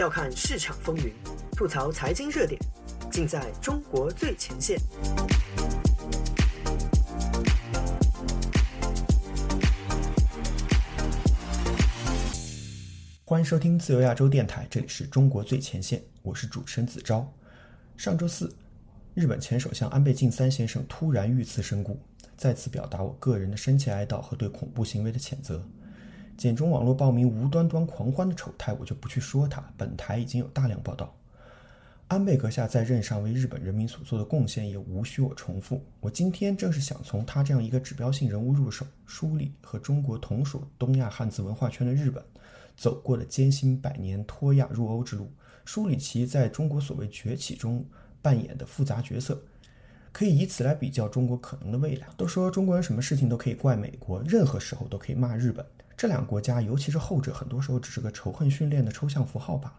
笑看市场风云，吐槽财经热点，尽在中国最前线。欢迎收听自由亚洲电台，这里是中国最前线，我是主持人子昭。上周四，日本前首相安倍晋三先生突然遇刺身故，再次表达我个人的深切哀悼和对恐怖行为的谴责。简中网络报名无端端狂欢的丑态，我就不去说它。本台已经有大量报道。安倍阁下在任上为日本人民所做的贡献，也无需我重复。我今天正是想从他这样一个指标性人物入手，梳理和中国同属东亚汉字文化圈的日本走过的艰辛百年脱亚入欧之路，梳理其在中国所谓崛起中扮演的复杂角色，可以以此来比较中国可能的未来。都说中国人什么事情都可以怪美国，任何时候都可以骂日本。这两个国家，尤其是后者，很多时候只是个仇恨训练的抽象符号罢了。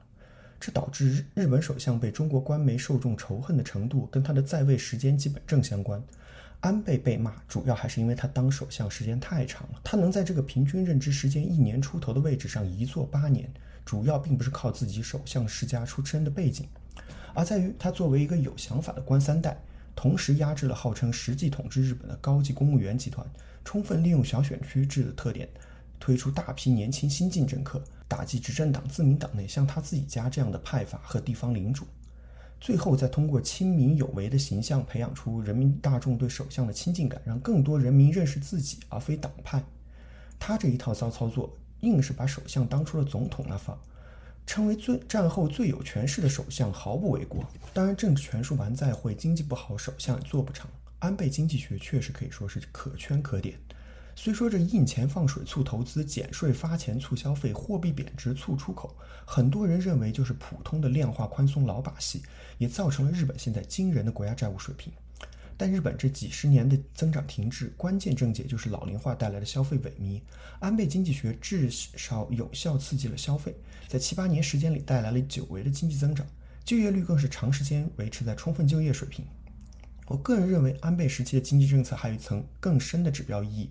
这导致日本首相被中国官媒受众仇恨的程度，跟他的在位时间基本正相关。安倍被骂，主要还是因为他当首相时间太长了。他能在这个平均任职时间一年出头的位置上一坐八年，主要并不是靠自己首相世家出身的背景，而在于他作为一个有想法的官三代，同时压制了号称实际统治日本的高级公务员集团，充分利用小选区制的特点。推出大批年轻新晋政客，打击执政党自民党内像他自己家这样的派阀和地方领主，最后再通过亲民有为的形象培养出人民大众对首相的亲近感，让更多人民认识自己而非党派。他这一套骚操作，硬是把首相当出了总统那范儿，称为最战后最有权势的首相毫不为过。当然，政治权术完再会，经济不好，首相也做不成。安倍经济学确实可以说是可圈可点。虽说这印钱放水促投资、减税发钱促消费、货币贬值促出口，很多人认为就是普通的量化宽松老把戏，也造成了日本现在惊人的国家债务水平。但日本这几十年的增长停滞，关键症结就是老龄化带来的消费萎靡。安倍经济学至少有效刺激了消费，在七八年时间里带来了久违的经济增长，就业率更是长时间维持在充分就业水平。我个人认为，安倍时期的经济政策还有一层更深的指标意义。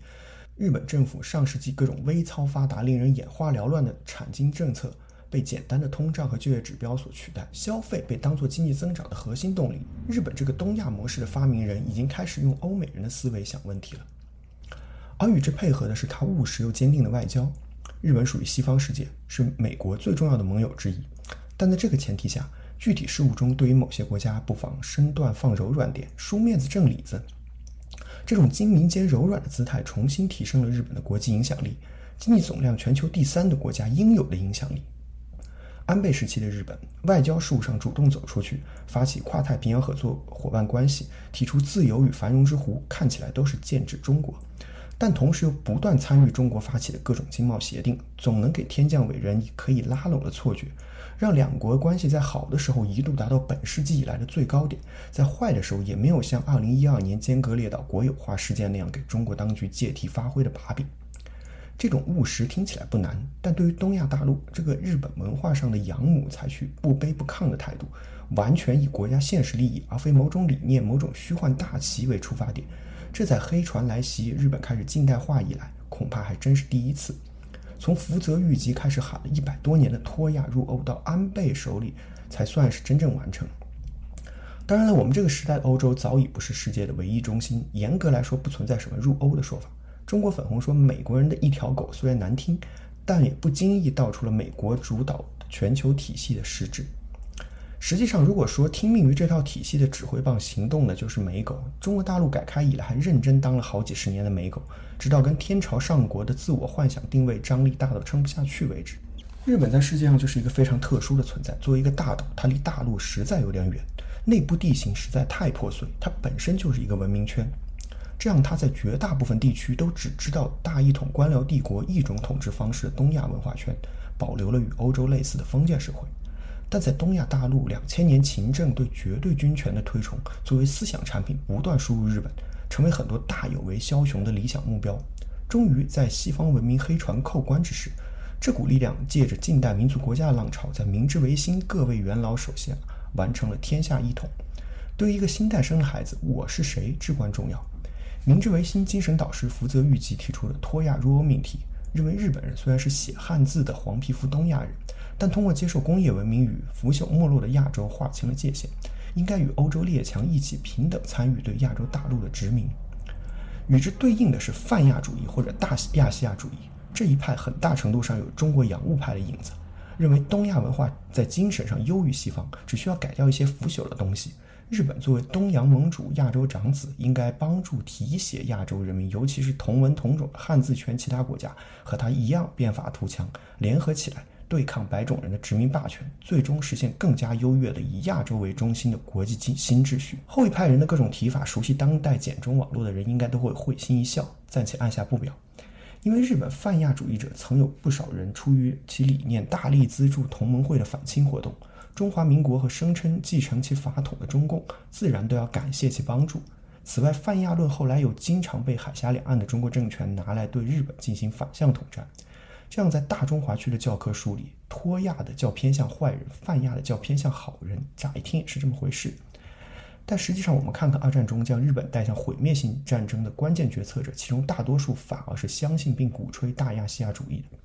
日本政府上世纪各种微操发达、令人眼花缭乱的产经政策，被简单的通胀和就业指标所取代，消费被当作经济增长的核心动力。日本这个东亚模式的发明人，已经开始用欧美人的思维想问题了。而与之配合的是他务实又坚定的外交。日本属于西方世界，是美国最重要的盟友之一，但在这个前提下，具体事务中对于某些国家，不妨身段放柔软点，输面子正里子。这种精明兼柔软的姿态，重新提升了日本的国际影响力，经济总量全球第三的国家应有的影响力。安倍时期的日本，外交事务上主动走出去，发起跨太平洋合作伙伴关系，提出自由与繁荣之湖，看起来都是剑指中国，但同时又不断参与中国发起的各种经贸协定，总能给天降伟人以可以拉拢的错觉。让两国关系在好的时候一度达到本世纪以来的最高点，在坏的时候也没有像2012年尖阁列岛国有化事件那样给中国当局借题发挥的把柄。这种务实听起来不难，但对于东亚大陆这个日本文化上的养母，采取不卑不亢的态度，完全以国家现实利益而非某种理念、某种虚幻大旗为出发点，这在黑船来袭、日本开始近代化以来，恐怕还真是第一次。从福泽谕吉开始喊了一百多年的脱亚入欧，到安倍手里才算是真正完成。当然了，我们这个时代的欧洲早已不是世界的唯一中心，严格来说不存在什么入欧的说法。中国粉红说美国人的一条狗虽然难听，但也不经意道出了美国主导全球体系的实质。实际上，如果说听命于这套体系的指挥棒行动的就是美狗，中国大陆改开以来还认真当了好几十年的美狗，直到跟天朝上国的自我幻想定位张力大到撑不下去为止。日本在世界上就是一个非常特殊的存在，作为一个大岛，它离大陆实在有点远，内部地形实在太破碎，它本身就是一个文明圈，这样他在绝大部分地区都只知道大一统官僚帝国一种统治方式的东亚文化圈，保留了与欧洲类似的封建社会。但在东亚大陆，两千年勤政对绝对军权的推崇，作为思想产品不断输入日本，成为很多大有为枭雄的理想目标。终于在西方文明黑船扣关之时，这股力量借着近代民族国家的浪潮，在明治维新各位元老手下完成了天下一统。对于一个新诞生的孩子，我是谁至关重要。明治维新精神导师福泽谕吉提出了脱亚入欧命题，认为日本人虽然是写汉字的黄皮肤东亚人，但通过接受工业文明与腐朽没落的亚洲划清了界限，应该与欧洲列强一起平等参与对亚洲大陆的殖民。与之对应的是泛亚主义或者大亚细亚主义，这一派很大程度上有中国洋务派的影子，认为东亚文化在精神上优于西方，只需要改掉一些腐朽的东西。日本作为东洋盟主、亚洲长子，应该帮助提携亚洲人民，尤其是同文同种的汉字圈其他国家，和他一样变法图强，联合起来对抗白种人的殖民霸权，最终实现更加优越的以亚洲为中心的国际新新秩序。后一派人的各种提法，熟悉当代简中网络的人应该都会会心一笑，暂且按下不表。因为日本泛亚主义者曾有不少人出于其理念，大力资助同盟会的反清活动。中华民国和声称继承其法统的中共，自然都要感谢其帮助。此外，泛亚论后来又经常被海峡两岸的中国政权拿来对日本进行反向统战。这样，在大中华区的教科书里，脱亚的较偏向坏人，泛亚的较偏向好人。乍一听也是这么回事，但实际上，我们看看二战中将日本带向毁灭性战争的关键决策者，其中大多数反而是相信并鼓吹大亚细亚主义的。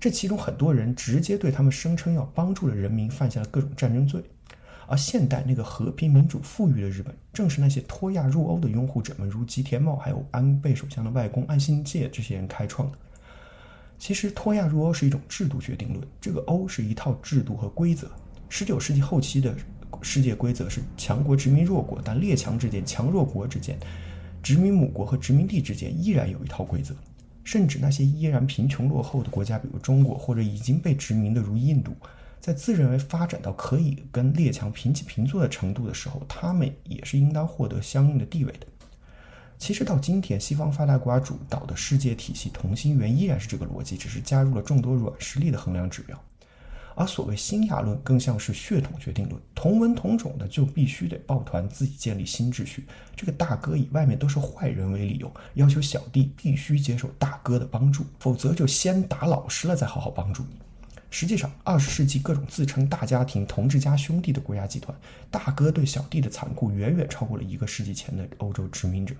这其中很多人直接对他们声称要帮助的人民犯下了各种战争罪，而现代那个和平、民主、富裕的日本，正是那些脱亚入欧的拥护者们，如吉田茂，还有安倍首相的外公安信介这些人开创的。其实脱亚入欧是一种制度决定论，这个欧是一套制度和规则。十九世纪后期的世界规则是强国殖民弱国，但列强之间、强弱国之间、殖民母国和殖民地之间依然有一套规则。甚至那些依然贫穷落后的国家，比如中国，或者已经被殖民的如印度，在自认为发展到可以跟列强平起平坐的程度的时候，他们也是应当获得相应的地位的。其实到今天，西方发达国家主导的世界体系同心圆依然是这个逻辑，只是加入了众多软实力的衡量指标。而所谓新亚论更像是血统决定论，同文同种的就必须得抱团自己建立新秩序。这个大哥以外面都是坏人为理由，要求小弟必须接受大哥的帮助，否则就先打老实了再好好帮助你。实际上，二十世纪各种自称大家庭、同志家兄弟的国家集团，大哥对小弟的残酷远远超过了一个世纪前的欧洲殖民者。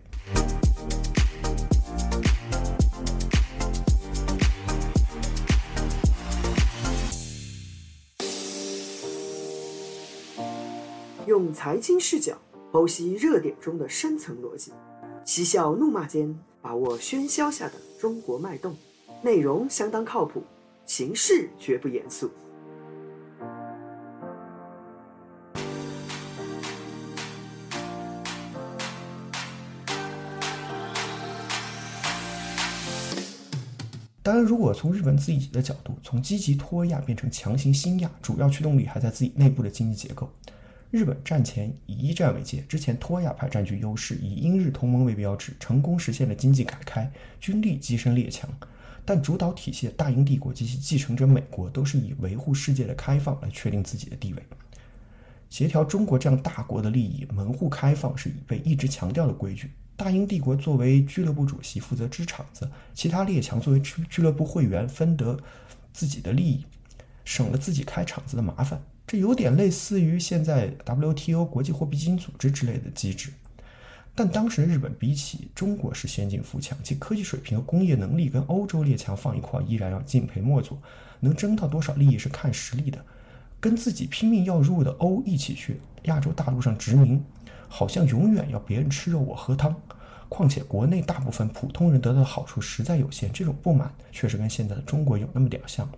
用财经视角剖析热点中的深层逻辑，嬉笑怒骂间把握喧嚣下的中国脉动。内容相当靠谱，形式绝不严肃。当然，如果从日本自己的角度，从积极脱亚变成强行新亚，主要驱动力还在自己内部的经济结构。日本战前以一战为界，之前托亚派占据优势，以英日同盟为标志，成功实现了经济改开，军力跻身列强。但主导体系的大英帝国及其继承者美国，都是以维护世界的开放来确定自己的地位。协调中国这样大国的利益，门户开放是被一直强调的规矩。大英帝国作为俱乐部主席负责支场子，其他列强作为俱俱乐部会员分得自己的利益，省了自己开场子的麻烦。这有点类似于现在 WTO 国际货币基金组织之类的机制，但当时日本比起中国是先进富强，其科技水平和工业能力跟欧洲列强放一块依然要敬佩莫做，能争到多少利益是看实力的。跟自己拼命要入的欧一起去亚洲大陆上殖民，好像永远要别人吃肉我喝汤。况且国内大部分普通人得到的好处实在有限，这种不满确实跟现在的中国有那么点像。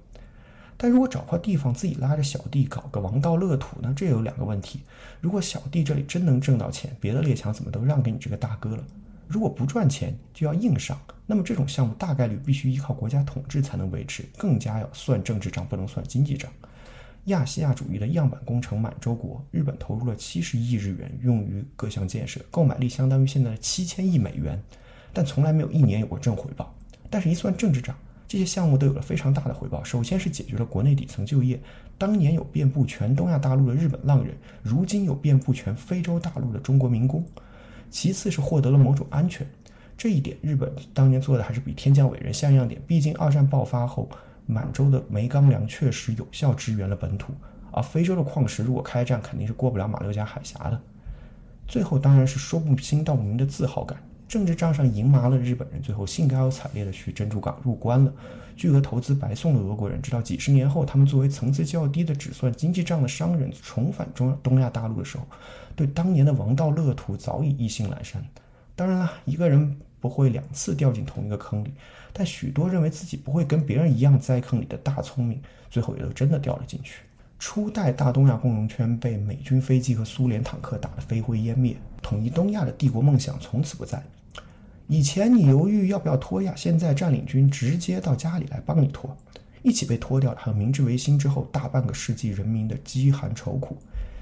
但如果找块地方自己拉着小弟搞个王道乐土呢？这有两个问题：如果小弟这里真能挣到钱，别的列强怎么都让给你这个大哥了？如果不赚钱就要硬上，那么这种项目大概率必须依靠国家统治才能维持，更加要算政治账，不能算经济账。亚细亚主义的样板工程满洲国，日本投入了七十亿日元用于各项建设，购买力相当于现在的七千亿美元，但从来没有一年有过正回报。但是，一算政治账。这些项目都有了非常大的回报。首先是解决了国内底层就业，当年有遍布全东亚大陆的日本浪人，如今有遍布全非洲大陆的中国民工。其次是获得了某种安全，这一点日本当年做的还是比天降伟人像样点。毕竟二战爆发后，满洲的煤钢粮确实有效支援了本土，而非洲的矿石如果开战，肯定是过不了马六甲海峡的。最后当然是说不清道不明的自豪感。政治账上赢麻了日本人，最后兴高采烈地去珍珠港入关了，巨额投资白送了俄国人。直到几十年后，他们作为层次较低的只算经济账的商人重返中东亚大陆的时候，对当年的王道乐土早已意兴阑珊。当然了，一个人不会两次掉进同一个坑里，但许多认为自己不会跟别人一样栽坑里的大聪明，最后也都真的掉了进去。初代大东亚共荣圈被美军飞机和苏联坦克打得飞灰烟灭，统一东亚的帝国梦想从此不在。以前你犹豫要不要脱亚，现在占领军直接到家里来帮你脱，一起被脱掉的还有明治维新之后大半个世纪人民的饥寒愁苦。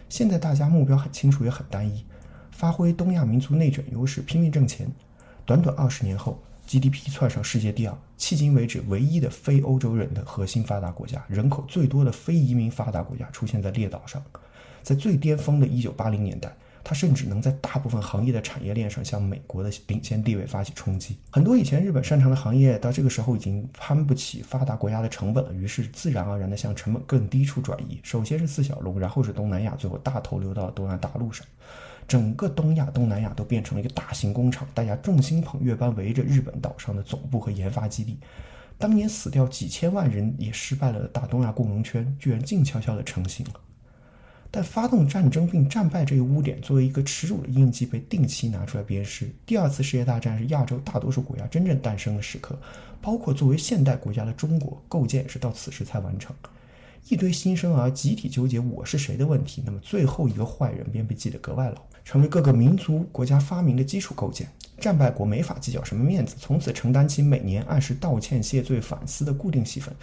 现在大家目标很清楚也很单一，发挥东亚民族内卷优势，拼命挣钱。短短二十年后。GDP 窜上世界第二，迄今为止唯一的非欧洲人的核心发达国家，人口最多的非移民发达国家出现在列岛上。在最巅峰的一九八零年代，它甚至能在大部分行业的产业链上向美国的领先地位发起冲击。很多以前日本擅长的行业，到这个时候已经攀不起发达国家的成本了，于是自然而然地向成本更低处转移。首先是四小龙，然后是东南亚，最后大头流到了东亚大陆上。整个东亚、东南亚都变成了一个大型工厂，大家众星捧月般围着日本岛上的总部和研发基地。当年死掉几千万人也失败了的大东亚共荣圈，居然静悄悄地成型了。但发动战争并战败这一污点，作为一个耻辱的印记，被定期拿出来鞭尸。第二次世界大战是亚洲大多数国家真正诞生的时刻，包括作为现代国家的中国，构建也是到此时才完成。一堆新生儿集体纠结我是谁的问题，那么最后一个坏人便被记得格外牢。成为各个民族国家发明的基础构建，战败国没法计较什么面子，从此承担起每年按时道歉、谢罪、反思的固定戏份，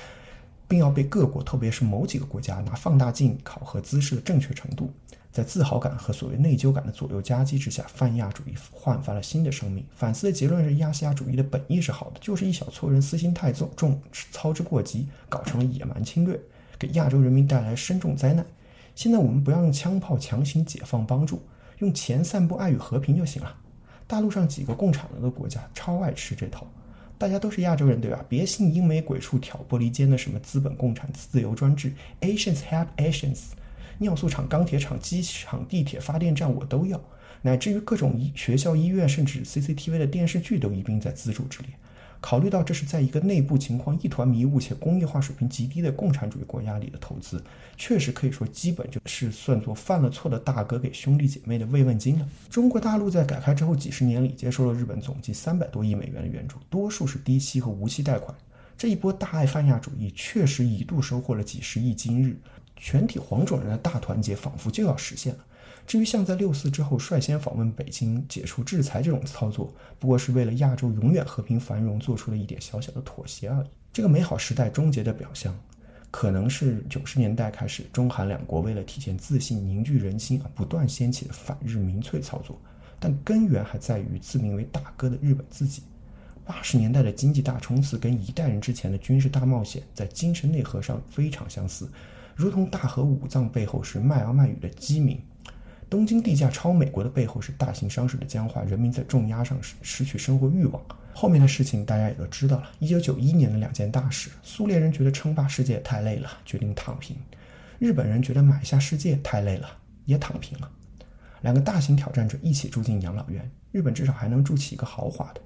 并要被各国，特别是某几个国家拿放大镜考核姿势的正确程度。在自豪感和所谓内疚感的左右夹击之下，泛亚主义焕发了新的生命。反思的结论是：亚细亚主义的本意是好的，就是一小撮人私心太重，重操之过急，搞成了野蛮侵略，给亚洲人民带来深重灾难。现在我们不要用枪炮强行解放帮助。用钱散布爱与和平就行了。大陆上几个共产党的国家超爱吃这套，大家都是亚洲人，对吧？别信英美鬼畜挑拨离间的什么资本共产自由专制，Asians help Asians，尿素厂、钢铁厂、机场、地铁、发电站我都要，乃至于各种医学校、医院，甚至 CCTV 的电视剧都一并在资助之列。考虑到这是在一个内部情况一团迷雾且工业化水平极低的共产主义国家里的投资，确实可以说基本就是算作犯了错的大哥给兄弟姐妹的慰问金了。中国大陆在改开之后几十年里接收了日本总计三百多亿美元的援助，多数是低息和无息贷款。这一波大爱泛亚主义确实一度收获了几十亿今日，全体黄种人的大团结仿佛就要实现了。至于像在六四之后率先访问北京解除制裁这种操作，不过是为了亚洲永远和平繁荣做出了一点小小的妥协而已。这个美好时代终结的表象，可能是九十年代开始中韩两国为了体现自信、凝聚人心而不断掀起的反日民粹操作，但根源还在于自名为大哥的日本自己。八十年代的经济大冲刺跟一代人之前的军事大冒险在精神内核上非常相似，如同大和五藏背后是卖儿卖女的饥民。东京地价超美国的背后是大型商社的僵化，人民在重压上失失去生活欲望。后面的事情大家也都知道了。一九九一年的两件大事：苏联人觉得称霸世界太累了，决定躺平；日本人觉得买下世界太累了，也躺平了。两个大型挑战者一起住进养老院，日本至少还能住起一个豪华的。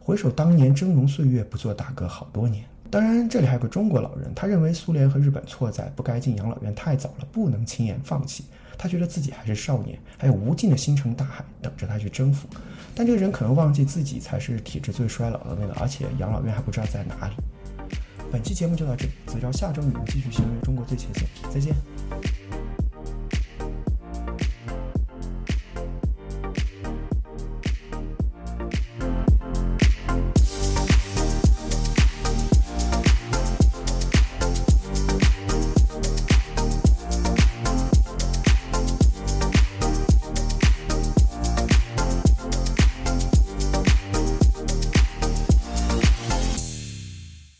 回首当年峥嵘岁月，不做大哥好多年。当然，这里还有个中国老人，他认为苏联和日本错在不该进养老院太早了，不能轻言放弃。他觉得自己还是少年，还有无尽的星辰大海等着他去征服。但这个人可能忘记自己才是体质最衰老的那个，而且养老院还不知道在哪里。本期节目就到这里，子昭下周与您继续相约中国最前线，再见。